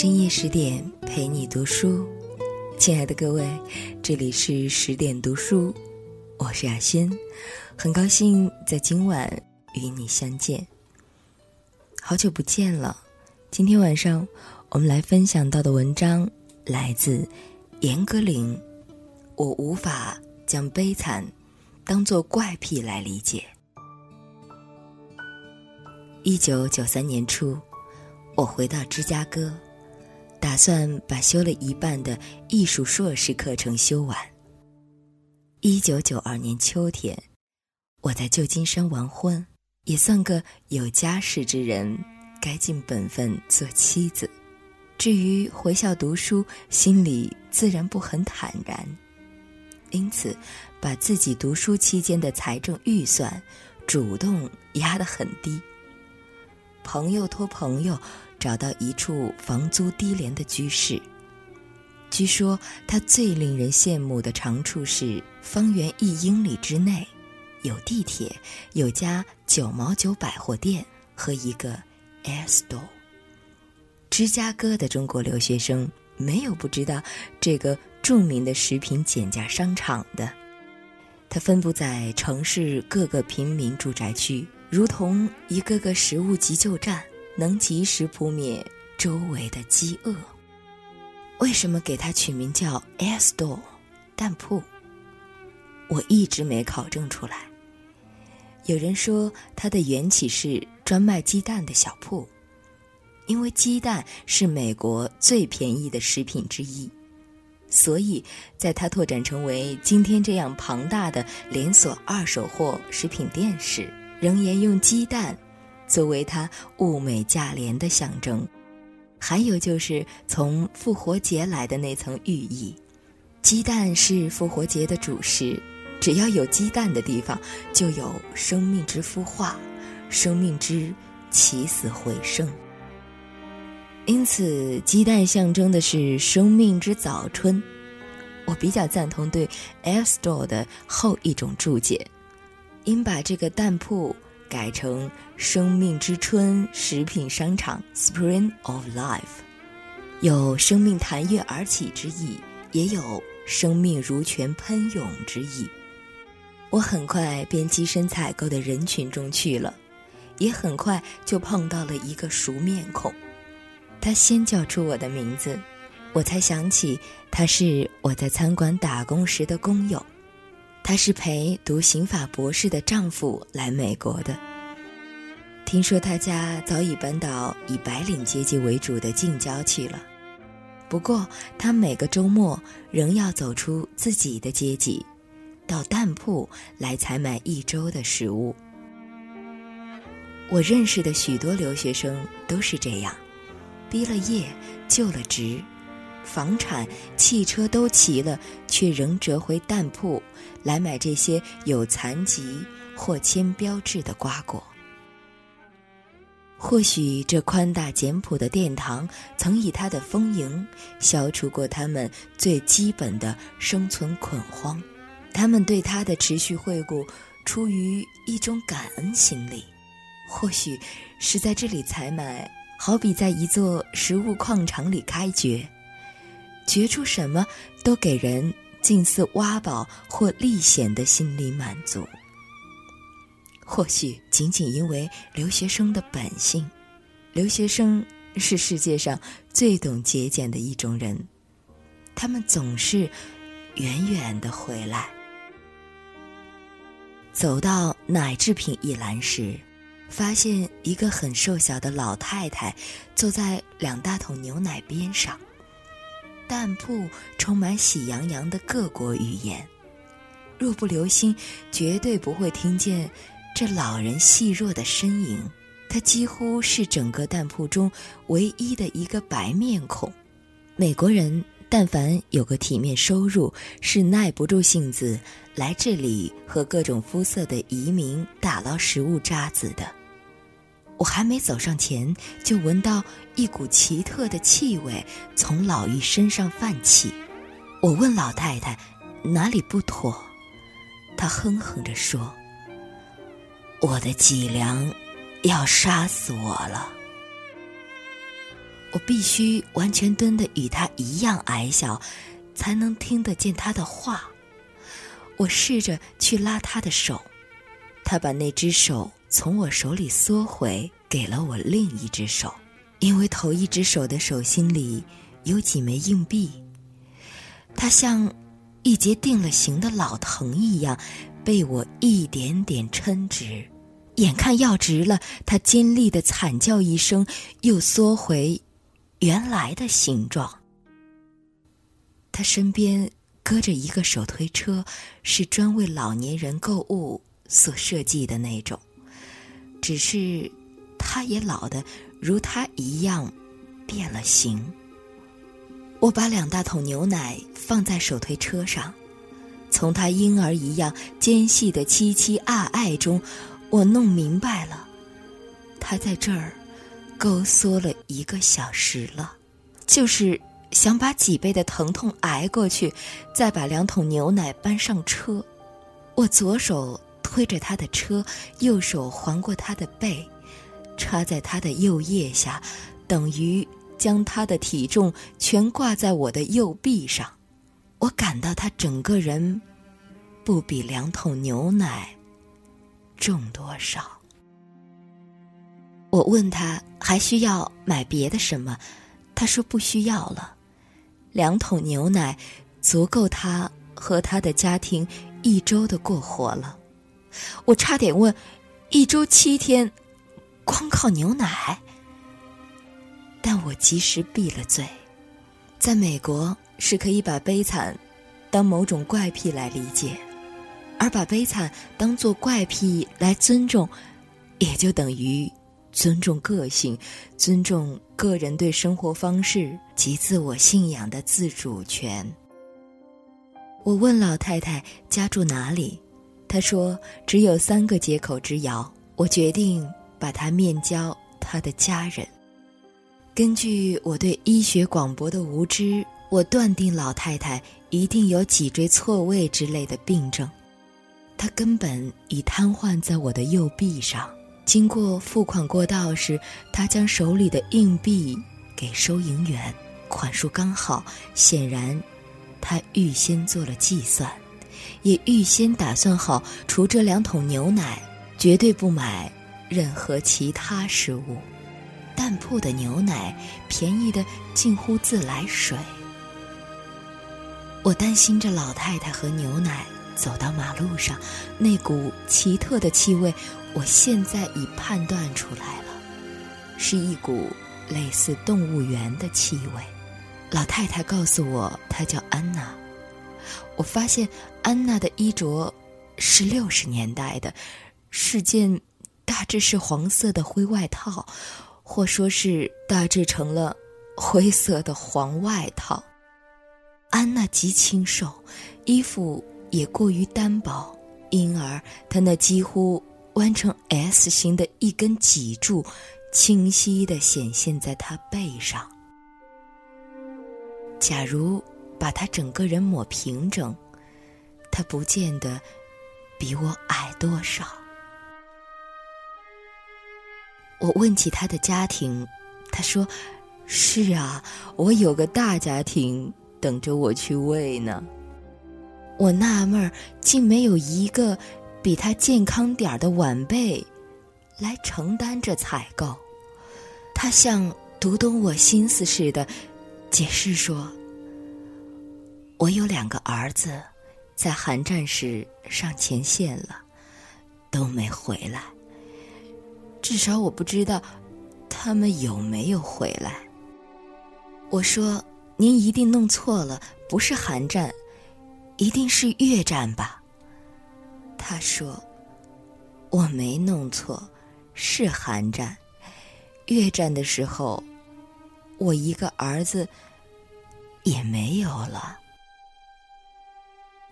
深夜十点陪你读书，亲爱的各位，这里是十点读书，我是雅欣，很高兴在今晚与你相见。好久不见了，今天晚上我们来分享到的文章来自严歌苓。我无法将悲惨当作怪癖来理解。一九九三年初，我回到芝加哥。打算把修了一半的艺术硕士课程修完。一九九二年秋天，我在旧金山完婚，也算个有家室之人，该尽本分做妻子。至于回校读书，心里自然不很坦然，因此把自己读书期间的财政预算主动压得很低。朋友托朋友。找到一处房租低廉的居室。据说它最令人羡慕的长处是，方圆一英里之内，有地铁，有家九毛九百货店和一个 Air Store。芝加哥的中国留学生没有不知道这个著名的食品减价商场的。它分布在城市各个平民住宅区，如同一个个食物急救站。能及时扑灭周围的饥饿。为什么给它取名叫 Air Store 蛋铺？我一直没考证出来。有人说它的缘起是专卖鸡蛋的小铺，因为鸡蛋是美国最便宜的食品之一，所以在它拓展成为今天这样庞大的连锁二手货食品店时，仍沿用鸡蛋。作为它物美价廉的象征，还有就是从复活节来的那层寓意。鸡蛋是复活节的主食，只要有鸡蛋的地方，就有生命之孵化，生命之起死回生。因此，鸡蛋象征的是生命之早春。我比较赞同对 Air Store 的后一种注解，应把这个蛋铺。改成“生命之春”食品商场 （Spring of Life），有生命弹跃而起之意，也有生命如泉喷涌之意。我很快便跻身采购的人群中去了，也很快就碰到了一个熟面孔。他先叫出我的名字，我才想起他是我在餐馆打工时的工友。她是陪读刑法博士的丈夫来美国的。听说她家早已搬到以白领阶级为主的近郊去了，不过她每个周末仍要走出自己的阶级，到蛋铺来采买一周的食物。我认识的许多留学生都是这样，毕了业就了职。房产、汽车都齐了，却仍折回蛋铺来买这些有残疾或铅标志的瓜果。或许这宽大简朴的殿堂曾以它的丰盈消除过他们最基本的生存恐慌，他们对它的持续惠顾出于一种感恩心理。或许是在这里采买，好比在一座食物矿场里开掘。掘出什么都给人近似挖宝或历险的心理满足。或许仅仅因为留学生的本性，留学生是世界上最懂节俭的一种人，他们总是远远的回来。走到奶制品一栏时，发现一个很瘦小的老太太坐在两大桶牛奶边上。蛋铺充满喜洋洋的各国语言，若不留心，绝对不会听见这老人细弱的身影。他几乎是整个蛋铺中唯一的一个白面孔。美国人但凡有个体面收入，是耐不住性子来这里和各种肤色的移民打捞食物渣子的。我还没走上前，就闻到一股奇特的气味从老妪身上泛起。我问老太太哪里不妥，她哼哼着说：“我的脊梁要杀死我了。”我必须完全蹲得与他一样矮小，才能听得见他的话。我试着去拉他的手，他把那只手从我手里缩回，给了我另一只手，因为头一只手的手心里有几枚硬币。他像一节定了型的老藤一样，被我一点点抻直。眼看要直了，他尖利的惨叫一声，又缩回原来的形状。他身边。搁着一个手推车，是专为老年人购物所设计的那种。只是，他也老的如他一样，变了形。我把两大桶牛奶放在手推车上，从他婴儿一样尖细的凄凄爱爱中，我弄明白了，他在这儿勾缩了一个小时了，就是。想把脊背的疼痛挨过去，再把两桶牛奶搬上车。我左手推着他的车，右手环过他的背，插在他的右腋下，等于将他的体重全挂在我的右臂上。我感到他整个人不比两桶牛奶重多少。我问他还需要买别的什么，他说不需要了。两桶牛奶，足够他和他的家庭一周的过活了。我差点问：一周七天，光靠牛奶？但我及时闭了嘴。在美国，是可以把悲惨当某种怪癖来理解，而把悲惨当做怪癖来尊重，也就等于。尊重个性，尊重个人对生活方式及自我信仰的自主权。我问老太太家住哪里，他说只有三个街口之遥。我决定把他面交他的家人。根据我对医学广博的无知，我断定老太太一定有脊椎错位之类的病症，她根本已瘫痪在我的右臂上。经过付款过道时，他将手里的硬币给收银员，款数刚好。显然，他预先做了计算，也预先打算好，除这两桶牛奶，绝对不买任何其他食物。蛋铺的牛奶便宜的近乎自来水。我担心着老太太和牛奶走到马路上，那股奇特的气味。我现在已判断出来了，是一股类似动物园的气味。老太太告诉我，她叫安娜。我发现安娜的衣着是六十年代的，是件大致是黄色的灰外套，或说是大致成了灰色的黄外套。安娜极清瘦，衣服也过于单薄，因而她那几乎。弯成 S 形的一根脊柱，清晰地显现在她背上。假如把他整个人抹平整，他不见得比我矮多少。我问起他的家庭，他说：“是啊，我有个大家庭等着我去喂呢。”我纳闷儿，竟没有一个。比他健康点儿的晚辈，来承担着采购。他像读懂我心思似的，解释说：“我有两个儿子，在寒战时上前线了，都没回来。至少我不知道他们有没有回来。”我说：“您一定弄错了，不是寒战，一定是越战吧。”他说：“我没弄错，是寒战。越战的时候，我一个儿子也没有了。”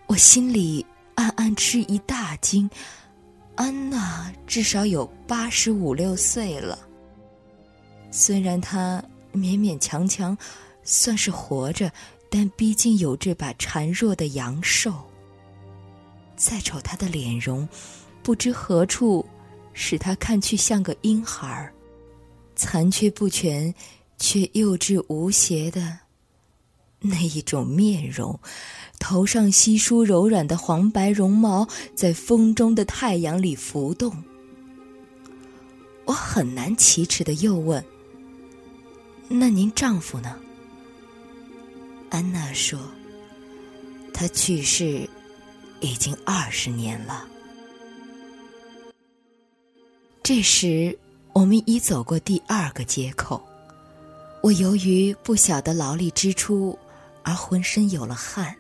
我心里暗暗吃一大惊。安娜至少有八十五六岁了，虽然她勉勉强强算是活着，但毕竟有这把孱弱的阳寿。再瞅他的脸容，不知何处使他看去像个婴孩儿，残缺不全，却幼稚无邪的 那一种面容，头上稀疏柔软的黄白绒毛在风中的太阳里浮动。我很难启齿的又问：“那您丈夫呢？”安娜说：“他去世已经二十年了。”这时，我们已走过第二个街口。我由于不小的劳力支出而浑身有了汗。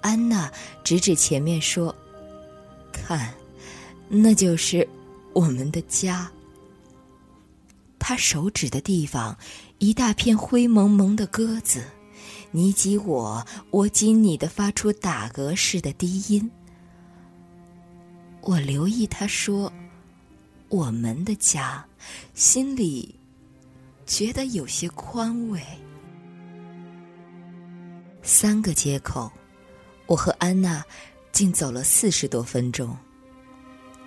安娜指指前面说：“看，那就是我们的家。”她手指的地方，一大片灰蒙蒙的鸽子，你挤我，我挤你的，发出打嗝似的低音。我留意她说。我们的家，心里觉得有些宽慰。三个街口，我和安娜竟走了四十多分钟。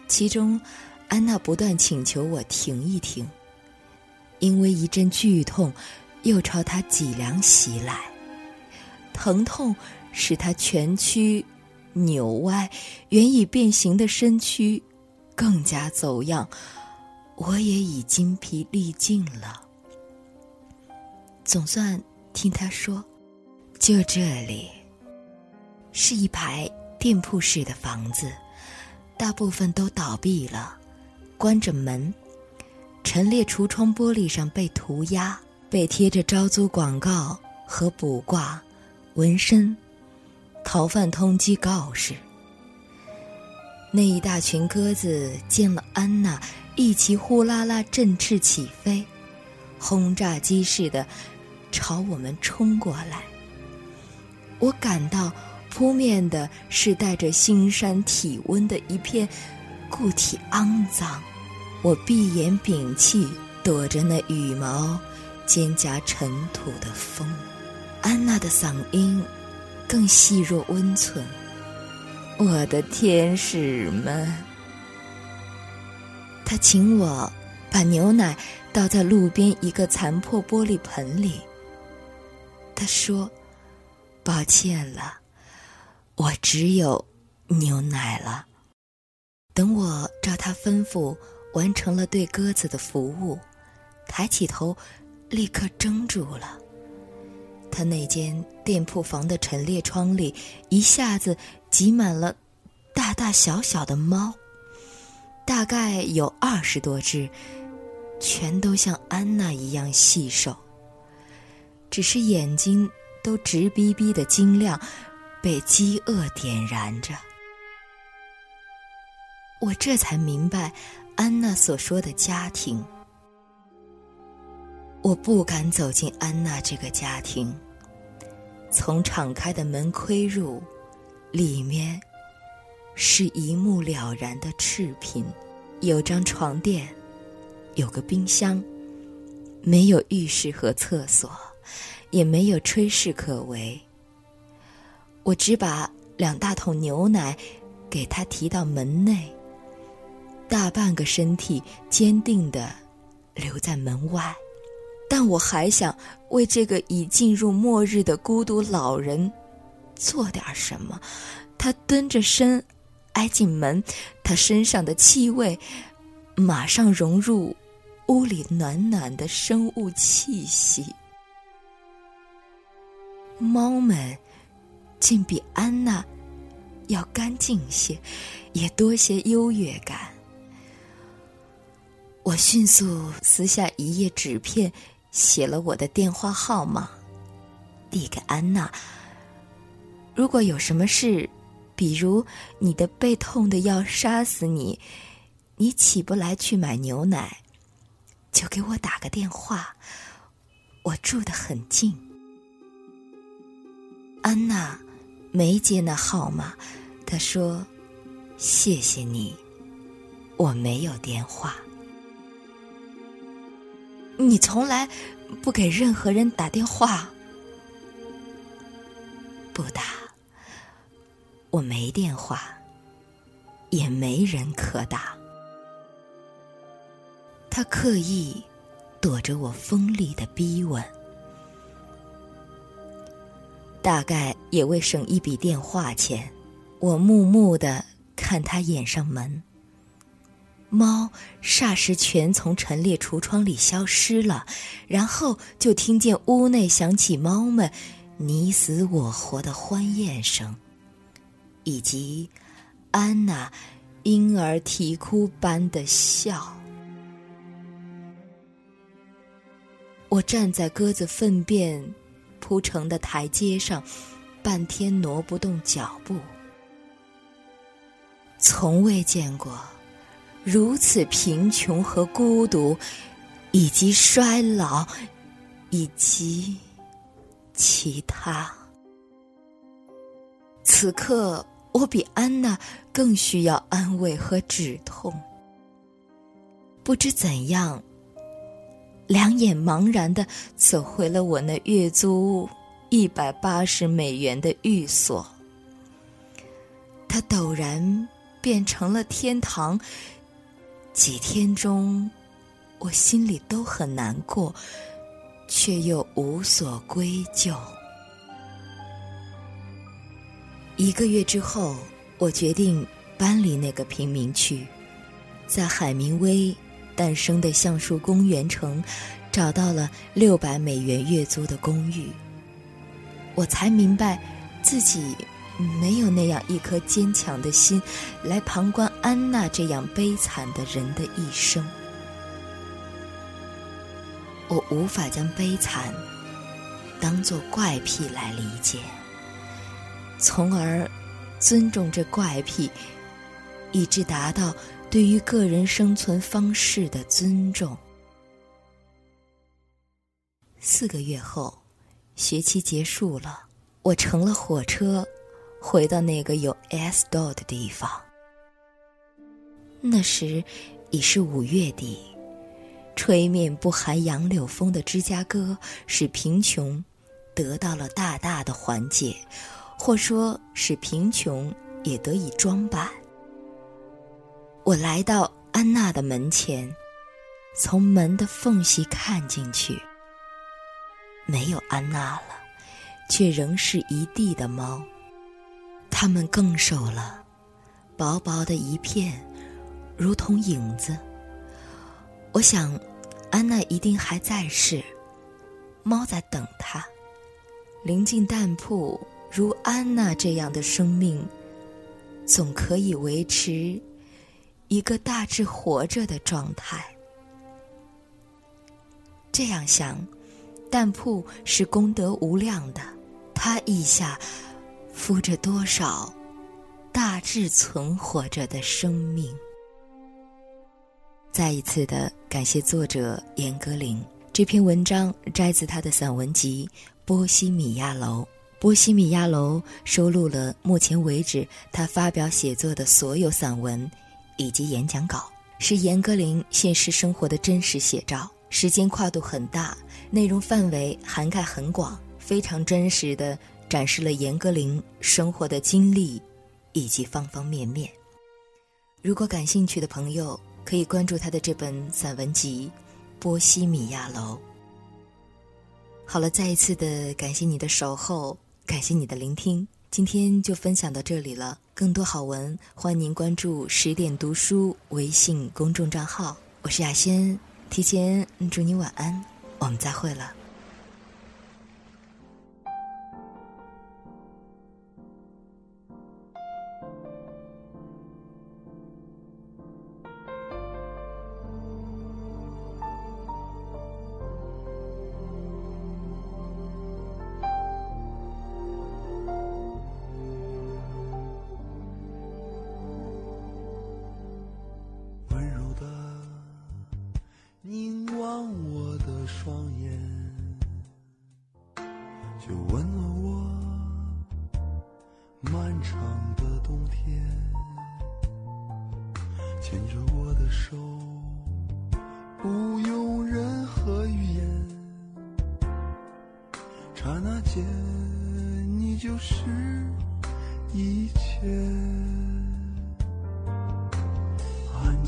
其中，安娜不断请求我停一停，因为一阵剧痛又朝她脊梁袭来，疼痛使她蜷曲、扭歪、原已变形的身躯。更加走样，我也已筋疲力尽了。总算听他说，就这里，是一排店铺式的房子，大部分都倒闭了，关着门，陈列橱窗玻璃上被涂鸦，被贴着招租广告和卜卦、纹身、逃犯通缉告示。那一大群鸽子见了安娜，一起呼啦啦振翅起飞，轰炸机似的朝我们冲过来。我感到扑面的是带着腥膻体温的一片固体肮脏。我闭眼屏气，躲着那羽毛肩夹尘土的风。安娜的嗓音更细若温存。我的天使们，他请我把牛奶倒在路边一个残破玻璃盆里。他说：“抱歉了，我只有牛奶了。”等我照他吩咐完成了对鸽子的服务，抬起头，立刻怔住了。他那间店铺房的陈列窗里一下子挤满了大大小小的猫，大概有二十多只，全都像安娜一样细瘦，只是眼睛都直逼逼的晶亮，被饥饿点燃着。我这才明白安娜所说的家庭。我不敢走进安娜这个家庭。从敞开的门窥入，里面是一目了然的赤贫，有张床垫，有个冰箱，没有浴室和厕所，也没有炊事可为。我只把两大桶牛奶给他提到门内，大半个身体坚定地留在门外。但我还想为这个已进入末日的孤独老人做点什么。他蹲着身，挨进门，他身上的气味马上融入屋里暖暖的生物气息。猫们竟比安娜要干净些，也多些优越感。我迅速撕下一页纸片。写了我的电话号码，递给安娜。如果有什么事，比如你的背痛的要杀死你，你起不来去买牛奶，就给我打个电话。我住得很近。安娜没接那号码，她说：“谢谢你，我没有电话。”你从来不给任何人打电话，不打。我没电话，也没人可打。他刻意躲着我锋利的逼问。大概也为省一笔电话钱，我木木的看他掩上门。猫霎时全从陈列橱窗里消失了，然后就听见屋内响起猫们你死我活的欢宴声，以及安娜婴儿啼哭般的笑。我站在鸽子粪便铺成的台阶上，半天挪不动脚步，从未见过。如此贫穷和孤独，以及衰老，以及其他。此刻，我比安娜更需要安慰和止痛。不知怎样，两眼茫然的走回了我那月租一百八十美元的寓所。它陡然变成了天堂。几天中，我心里都很难过，却又无所归咎。一个月之后，我决定搬离那个贫民区，在海明威诞生的橡树公园城，找到了六百美元月租的公寓。我才明白，自己。没有那样一颗坚强的心，来旁观安娜这样悲惨的人的一生。我无法将悲惨当作怪癖来理解，从而尊重这怪癖，以致达到对于个人生存方式的尊重。四个月后，学期结束了，我乘了火车。回到那个有 S 道的地方。那时已是五月底，吹面不含杨柳风的芝加哥，使贫穷得到了大大的缓解，或说使贫穷也得以装扮。我来到安娜的门前，从门的缝隙看进去，没有安娜了，却仍是一地的猫。它们更瘦了，薄薄的一片，如同影子。我想，安娜一定还在世，猫在等她。临近蛋铺，如安娜这样的生命，总可以维持一个大致活着的状态。这样想，蛋铺是功德无量的。他意下。敷着多少大致存活着的生命？再一次的感谢作者严歌苓。这篇文章摘自他的散文集《波西米亚楼》。《波西米亚楼》收录了目前为止他发表写作的所有散文以及演讲稿，是严歌苓现实生活的真实写照，时间跨度很大，内容范围涵盖很广，非常真实的。展示了严歌苓生活的经历，以及方方面面。如果感兴趣的朋友，可以关注他的这本散文集《波西米亚楼》。好了，再一次的感谢你的守候，感谢你的聆听。今天就分享到这里了。更多好文，欢迎您关注十点读书微信公众账号。我是雅轩，提前祝你晚安，我们再会了。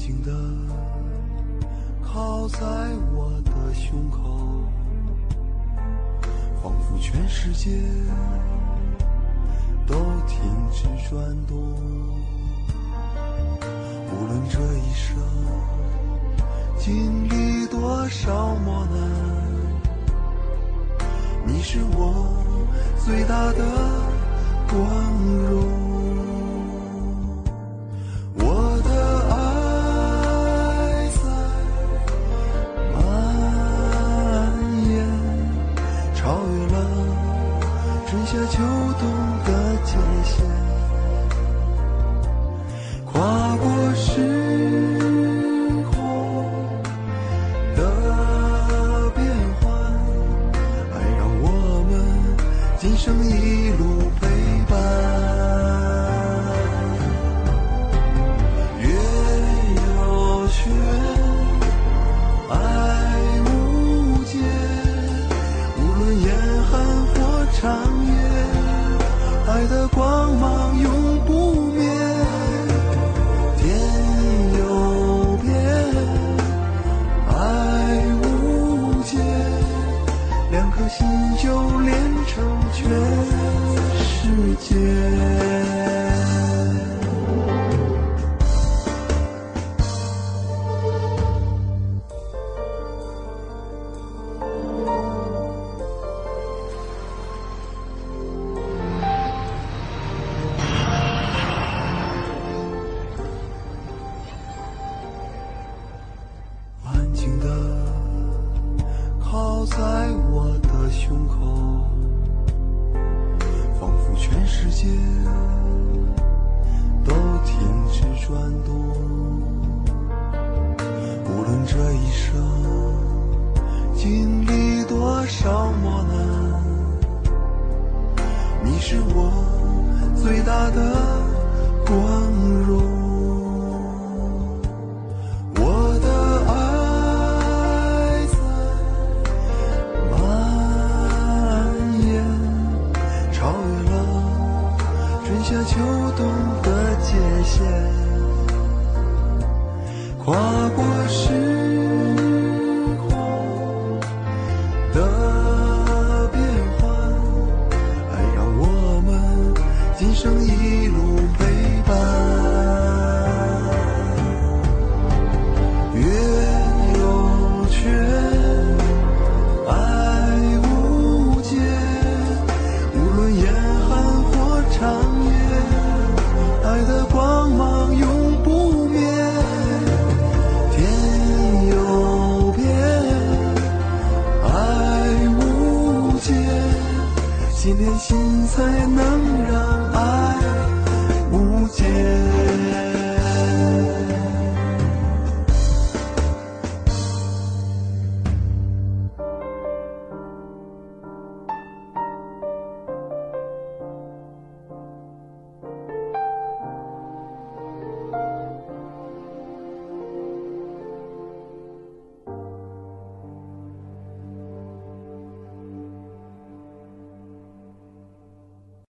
静的靠在我的胸口，仿佛全世界都停止转动。无论这一生经历多少磨难，你是我最大的光荣。光荣。